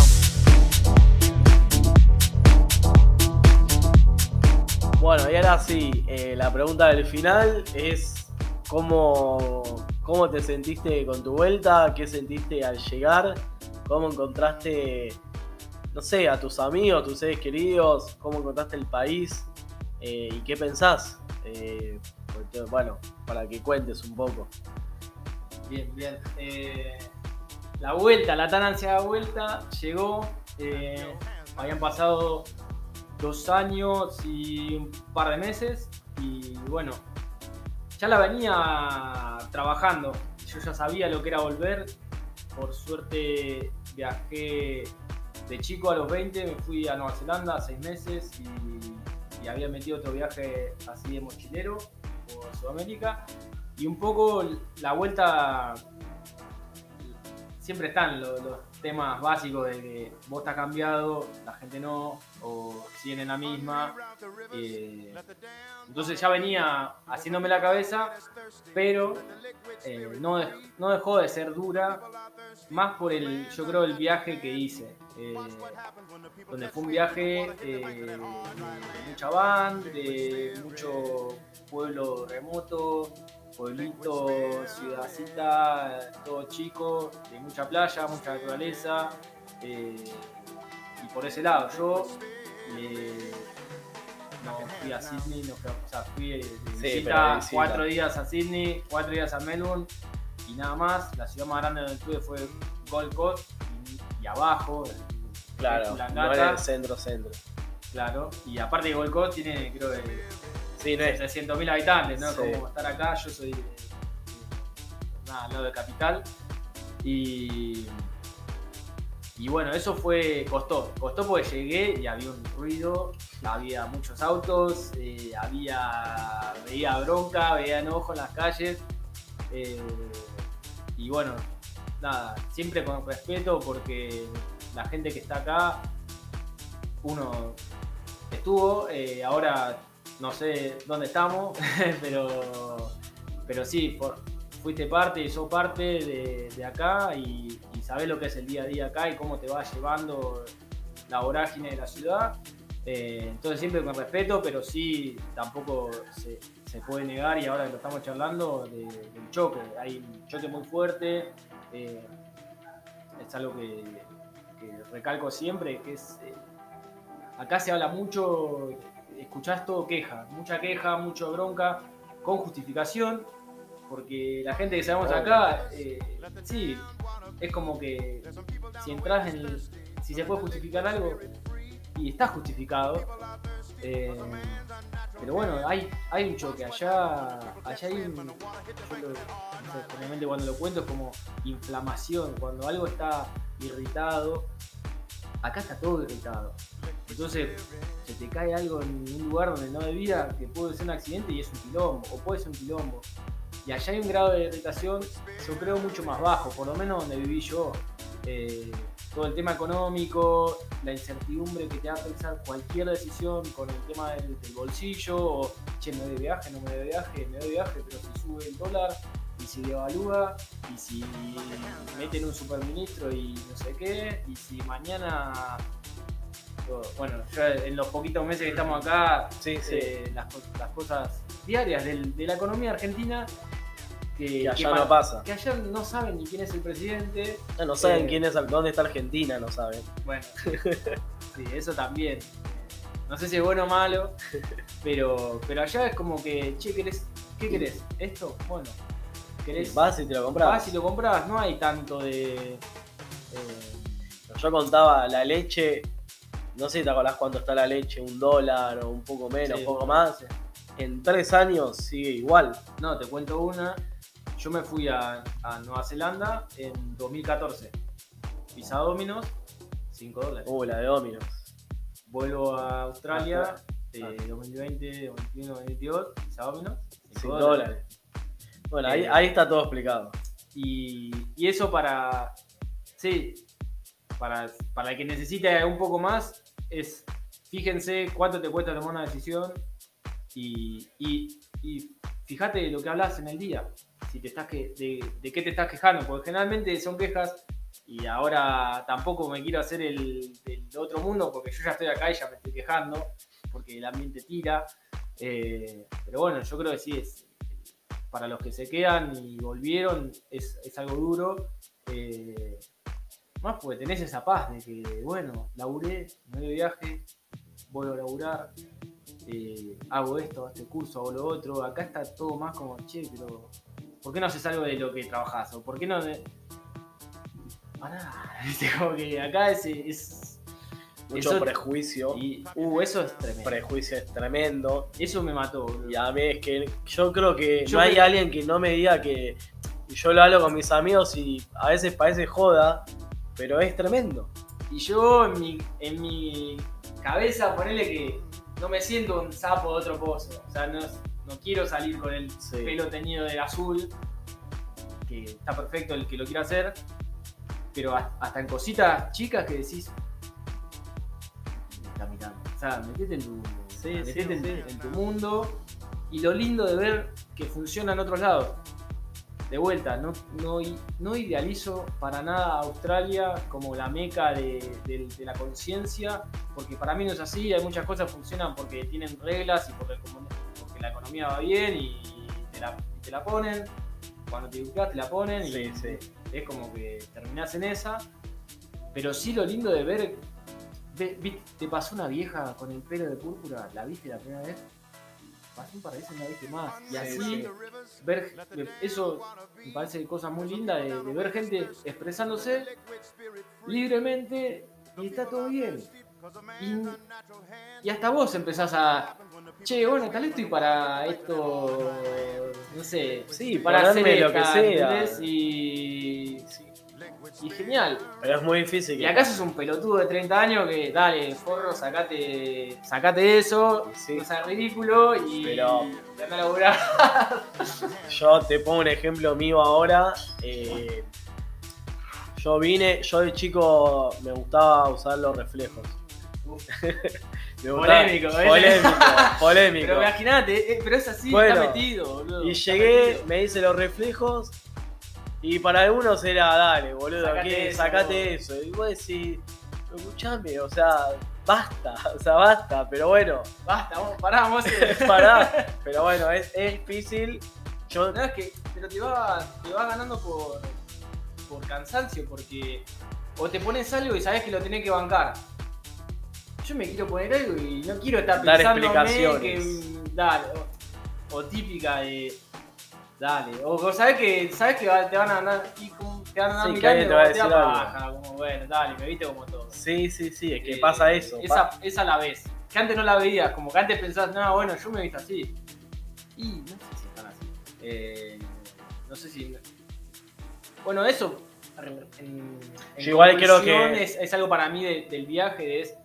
Bueno, y ahora sí, eh, la pregunta del final es cómo, cómo te sentiste con tu vuelta, qué sentiste al llegar, cómo encontraste, no sé, a tus amigos, tus seres queridos, cómo encontraste el país eh, y qué pensás. Eh, bueno, para que cuentes un poco. Bien, bien. La vuelta, la tan ansiada vuelta, llegó. habían pasado dos años y un par de meses. Y bueno, ya la venía trabajando. Yo ya sabía lo que era volver. Por suerte viajé de chico a los 20, me fui a Nueva Zelanda seis meses y, había metido otro viaje así de mochilero por Sudamérica. Y un poco la vuelta siempre están los, los temas básicos de que vos estás cambiado, la gente no, o siguen en la misma. eh, entonces ya venía haciéndome la cabeza, pero eh, no, dej- no dejó de ser dura, más por el, yo creo, el viaje que hice. eh, donde fue un viaje eh, de mucha van, de mucho pueblo remoto, pueblito, ciudadcita, todo chico, de mucha playa, mucha naturaleza. eh, y por ese lado, yo eh, no fui a Sydney, no fui a, o sea, fui de, visita, visita. cuatro días a Sydney, cuatro días a Melbourne y nada más. La ciudad más grande donde estuve fue Gold Coast y, y abajo, Claro, La no el centro, centro. claro. Y aparte de Gold Coast tiene, creo que Sí, no es- 600.000 habitantes, ¿no? Sí. Como estar acá, yo soy de, de- nada, al lado de Capital. Y, y bueno, eso fue, costó. Costó porque llegué y había un ruido, había muchos autos, eh, había, veía bronca, veía enojo en las calles. eh, y bueno, nada, siempre con respeto porque la gente que está acá, uno estuvo, eh, ahora no sé dónde estamos, pero, pero sí, fuiste parte y sos parte de, de acá y, y sabés lo que es el día a día acá y cómo te va llevando la vorágine de la ciudad. Eh, entonces siempre con respeto, pero sí tampoco se, se puede negar y ahora que lo estamos charlando de- del choque. Hay un choque muy fuerte, eh, es algo que, que recalco siempre, que es... eh, acá se habla mucho, escuchás todo queja, mucha queja, mucho bronca, con justificación, porque la gente que sabemos acá, eh, sí, es como que si entras en el, si se puede justificar algo, y está justificado, eh, pero bueno, hay, hay un choque, allá, allá hay un, yo lo- cuando lo cuento es como inflamación, cuando algo está irritado, acá está todo irritado. Entonces, se te cae algo en un lugar donde no debía, que puede ser un accidente y es un quilombo, o puede ser un quilombo. Y allá hay un grado de irritación, yo creo, mucho más bajo, por lo menos donde viví yo. Eh, todo el tema económico, la incertidumbre que te hace pensar cualquier decisión con el tema del, del bolsillo, o che, me doy viaje, no me doy viaje, me doy viaje, pero si sube el dólar, y si devalúa, y si meten un superministro y no sé qué, y si mañana. Bueno, ya en los poquitos meses que estamos acá, Sí, sí. eh, las, co- las cosas diarias del- de la economía argentina que, Que allá no pasa. Que allá no saben ni quién es el presidente. No, no saben Eh, quién es, dónde está Argentina, no saben. Bueno, sí, eso también. No sé si es bueno o malo, pero, pero allá es como que, che, ¿querés, ¿qué querés? ¿Esto? Bueno, ¿querés? Vas y te lo compras. Vas y lo compras, no hay tanto de. eh, Yo contaba la leche, no sé si te acordás cuánto está la leche, un dólar o un poco menos, sí, un poco más. En tres años sigue igual. No, te cuento una. Yo me fui a, a Nueva Zelanda en 2014. Visa Dominos, 5 dólares. Uh, la de Dominos. Vuelvo a Australia, Ah, eh, ah. 2020, 2021, 2022, Visa Dominos, 5 5 dólares. dólares. Bueno, ahí, Eh, ahí está todo explicado. Y, y eso para. Sí, para, para el que necesite un poco más, es. Fíjense cuánto te cuesta tomar una decisión y, y, y fíjate lo que hablas en el día. Si te estás que, de, de qué te estás quejando, porque generalmente son quejas y ahora tampoco me quiero hacer el otro mundo porque yo ya estoy acá y ya me estoy quejando porque el ambiente tira. Eh, pero bueno, yo creo que sí es para los que se quedan y volvieron es, es algo duro. eh, más porque tenés esa paz de que, bueno, laburé, me doy viaje, vuelvo a laburar, eh, hago esto, hago este curso, hago lo otro. Acá está todo más como, che, pero ¿por qué no haces algo de lo que trabajás? ¿O por qué no de... Pará, como que acá es Mucho eso- prejuicio. y, uh, eso es tremendo. Prejuicio es tremendo. Eso me mató. Y a mí es que yo creo que Yo no hay alguien que no me diga que. Yo lo hablo con mis amigos y a veces parece joda, pero es tremendo. Y yo en mi, en mi cabeza, ponele que no me siento un sapo de otro pozo. O sea, no, no quiero salir con el Sí. pelo teñido de azul, que está perfecto el que lo quiera hacer, pero ha- hasta en cositas chicas que decís. O sea, metete en tu, Sí, metete sí, en, sí. en tu mundo. Y lo lindo de ver que funciona en otros lados. De vuelta, no, no, no idealizo para nada a Australia como la meca de, de- de la conciencia, porque para mí no es así, hay muchas cosas que funcionan porque tienen reglas y porque, la economía va bien y te la, te la ponen, cuando te educas te la ponen y Sí, es como que terminás en esa. Pero sí lo lindo de ver, te pasó una vieja con el pelo de púrpura, ¿la viste la primera vez? Pasó un par de veces y la viste más. Y Sí, así sí. ver eso me parece cosa muy linda de, de ver gente expresándose libremente y está todo bien. Y, y hasta vos empezás a. Che, bueno, tal vez estoy para esto. No sé. Sí, para hacer ponerme lo que sea. Y. Y genial. Pero es muy difícil. Y acá sos un pelotudo de 30 años que, dale, forro, sacate, sacate eso, Sí. no seas ridículo y, Pero- y anda a laburar. Yo te pongo un ejemplo mío ahora. eh, yo vine, yo de chico me gustaba usar los reflejos. Me gustaba- Polémico, ¿eh? Polémico, polémico. Pero imagínate, eh, pero es así, Bueno, está metido, boludo. Y llegué, metido. me hice los reflejos. Y para algunos era, dale, boludo, Sacate ¿qué? eso, sacate eso. Y vos decís, escuchame, o sea, basta, o sea, basta, pero bueno, Basta, vamos, pará, hacer- pará. Pero bueno, es, es difícil. Yo, No, es que, pero te va, te va ganando por, por cansancio, porque o te pones algo y sabes que lo tenés que bancar. yo me quiero poner algo y no quiero estar pensando que dale, o, o típica de dale, o, o sabes que sabes que te van a andar y como te van a andar Sí, mirando alguien te va a y decir algo. paja, como bueno, dale, me viste como todo. Sí, sí, sí, es que Eh, pasa eso. Esa, pa- esa la ves. Que antes no la veías, como que antes pensabas, no, bueno, yo me he visto así. Y no sé si están así. Eh, no sé si. Bueno, eso. En, en Yo igual creo que- Es, es algo para mí de- del viaje, es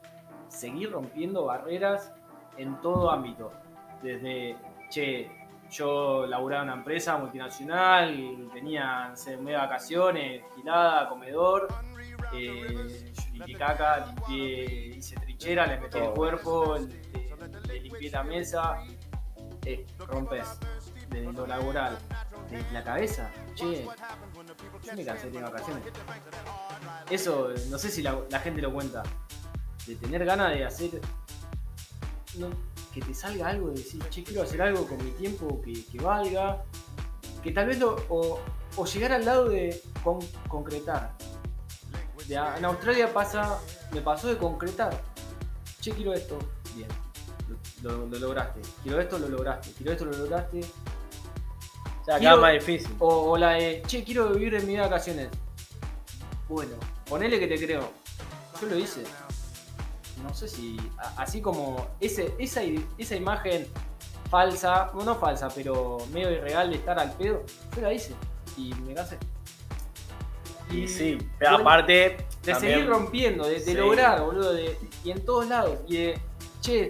seguir rompiendo barreras en todo ámbito. Desde, che, yo laburaba en una empresa multinacional, tenía, no sé, vacaciones, gilada, comedor, eh, yo limpié caca, limpié, hice trinchera, le metí el Todo. cuerpo, le, le limpié la mesa, eh, rompes de lo laboral, de la cabeza, che, yo me cansé de vacaciones. Eso, no sé si la, la gente lo cuenta, de tener ganas de hacer, no, que te salga algo, de decir, che, quiero hacer algo con mi tiempo que, que valga, que tal vez lo, o, o llegar al lado de con- concretar. De en Australia pasa, me pasó de concretar. Che, quiero esto. Bien. Lo, lo- lo lograste. Quiero esto, lo lograste. Quiero esto, lo lograste. o sea, quiero- acá más difícil. O, o la de, che, quiero vivir en mis vacaciones. Bueno, ponele que te creo. Yo lo hice. No sé si. así como ese, esa, esa imagen falsa, no falsa, pero medio irreal de estar al pedo, yo la hice. Y me casé. Y sí, pero aparte. de también- seguir rompiendo, de, de Sí. lograr, boludo, de, y en todos lados. Y de, che,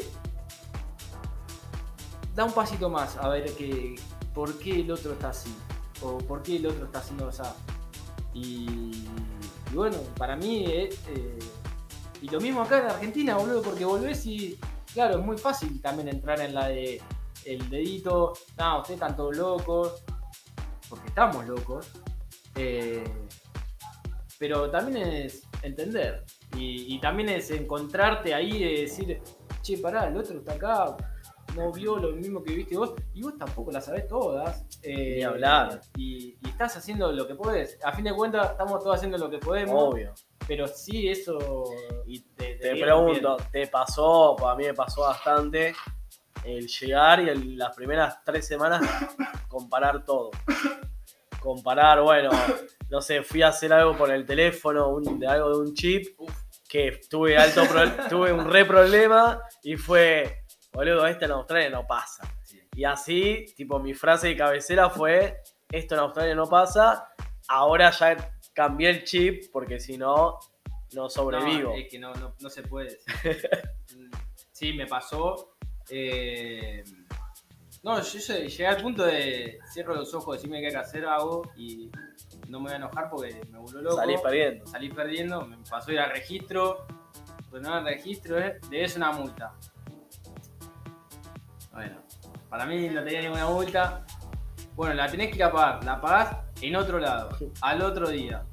da un pasito más a ver que, por qué el otro está así, o por qué el otro está haciendo así. Y, y bueno, para mí, es, eh, y lo mismo acá en Argentina, boludo, porque volvés y, claro, es muy fácil también entrar en la de el dedito, no, ustedes están todos locos, porque estamos locos. eh, pero también es entender. Y, y también es encontrarte ahí de decir, che, pará, el otro está acá, no vio lo mismo que viste vos, y vos tampoco las sabés todas. eh, Ni hablar. Y, y estás haciendo lo que podés. A fin de cuentas, estamos todos haciendo lo que podemos, Obvio. Pero sí eso. Y te, Te pregunto, ¿te pasó? Pues a mí me pasó bastante el llegar y el- las primeras tres semanas comparar todo. Comparar, bueno, no sé, fui a hacer algo por el teléfono, un- de algo de un chip, que tuve alto pro- tuve un re problema y fue, boludo, esto en Australia no pasa. Y así, tipo, mi frase de cabecera fue, esto en Australia no pasa, ahora ya cambié el chip porque si no, no sobrevivo. No, es que no, no, no se puede. Sí, me pasó. eh, no, yo lle- llegué al punto de cierro los ojos, decirme qué hay que hacer, hago y no me voy a enojar porque me vuelvo loco. Salís perdiendo. Salí perdiendo, me pasó ir al registro, renovar el registro, eh, debes una multa. Bueno, para mí no tenía ninguna multa. Bueno, la tenés que ir a pagar, la pagás en otro lado, al otro día.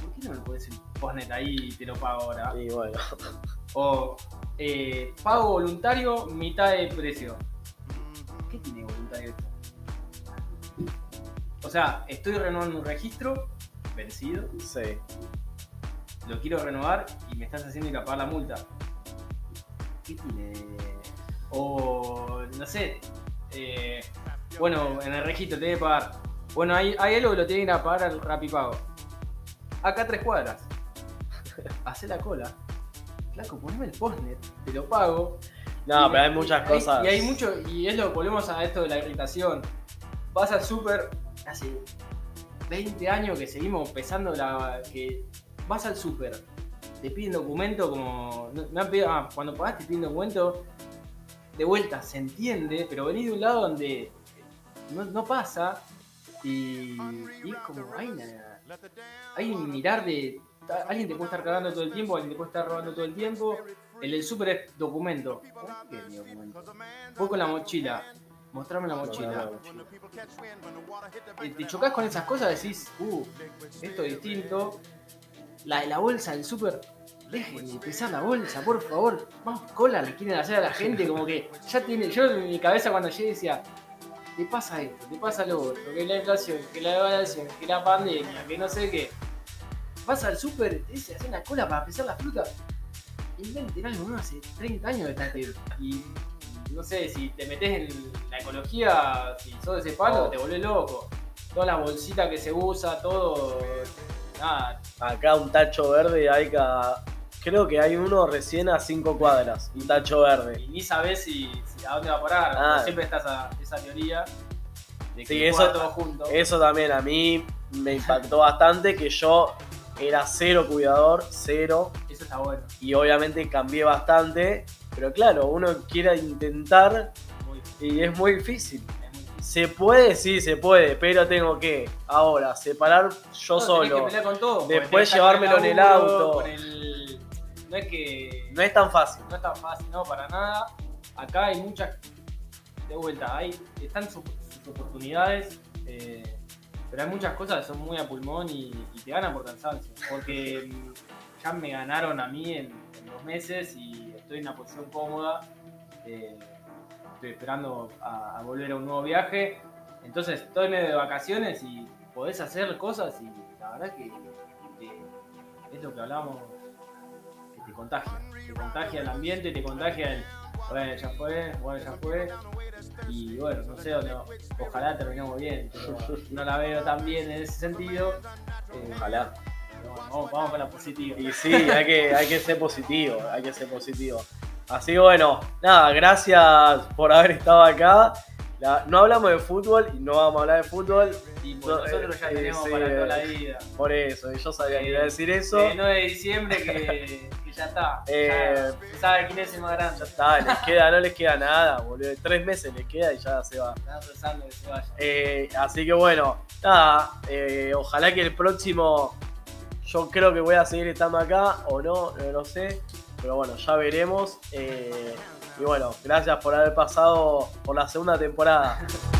¿Por qué no me pones el postnet ahí y te lo pago ahora? Y bueno, O eh, pago voluntario, mitad de precio. ¿Qué tiene voluntario esto? O sea, estoy renovando un registro vencido, sí. lo quiero renovar y me estás haciendo ir a pagar la multa. ¿Qué tiene? O no sé. eh, bueno, en el registro tenés que pagar. Bueno, hay, hay algo que lo tienen que ir a pagar al Rapipago. Acá tres cuadras. Hacé la cola. Flaco, poneme el postnet, te lo pago. No, Y- pero hay muchas cosas. Y hay mucho, y es lo volvemos a esto de la irritación. Vas al súper, hace 20 años que seguimos pesando la. que vas al súper, te piden documento como. Me han pedido, ah, cuando pagás te piden documento, de vuelta, se entiende, pero venís de un lado donde no, no pasa y, y es como, hay, una- hay un mirar de. Alguien te puede estar cagando todo el tiempo, alguien te puede estar robando todo el tiempo. El del súper es documento. ¿Qué es mi documento? Voy con la mochila. Mostrame la mochila. Te chocas con esas cosas, decís, uh, esto es distinto. La de la bolsa del súper, dejen de pesar la bolsa, por favor. Más cola le quieren hacer a la gente, como que ya tiene. Yo en mi cabeza cuando llegué decía, te pasa esto, te pasa lo otro, que la inflación, que la devaluación, que la pandemia, que no sé qué. Vas al súper, te dice, hacer una cola para pesar la fruta. mente era uno hace 30 años que está este. Y no sé, si te metes en la ecología, si sos ese palo, te volvés loco. Toda la bolsita que se usa, todo. Nada, Acá un tacho verde hay cada. Creo que hay uno recién a 5 cuadras. Un tacho verde. y ni sabes si, si a dónde va a parar. Ah. siempre está esa, esa teoría de que Sí, eso- todo junto. Eso también a mí me impactó bastante que yo era cero cuidador, cero. Eso está bueno. Y obviamente cambié bastante. Pero claro, uno quiere intentar y es muy difícil. Se puede, sí, se puede, pero tengo que ahora separar yo No, solo. que pelear con todo, porque Después llevármelo en el auto. con el- No es que. No es tan fácil. no es tan fácil, no, para nada. Acá hay muchas. De vuelta, hay, están sus, sus oportunidades, eh, pero hay muchas cosas que son muy a pulmón y, y te ganan por cansancio. Porque mm, ya me ganaron a mí en, en dos meses y estoy en una posición cómoda. eh, estoy esperando a, a volver a un nuevo viaje. Entonces estoy medio de vacaciones y podés hacer cosas y la verdad que te- es lo que hablamos que te contagia. Te contagia el ambiente, te contagia el. Bueno, ya fue, bueno, ya fue. Y bueno, no sé dónde. Ojalá terminemos bien. pero no la veo tan bien en ese sentido. Eh, Ojalá. pero bueno, vamos, vamos con la positiva. Y sí, hay que, hay que ser positivo, hay que ser positivo. Así que bueno, nada, gracias por haber estado acá. La- no hablamos de fútbol y no vamos a hablar de fútbol. Y pues No, nosotros ya eh, tenemos para toda eh, la vida. Por eso, y yo sabía que iba a decir eso. El 9 de diciembre que, que ya está. Eh, ya sabe quién es el más Ya grande. está, les queda, no les queda nada, boludo. Tres meses les queda y ya se va. Están pensando que se vaya. Eh, así que bueno, nada, eh, ojalá que el próximo, yo creo que voy a seguir estando acá o no, no lo sé, pero bueno, ya veremos. Y bueno, gracias por haber pasado por la segunda temporada.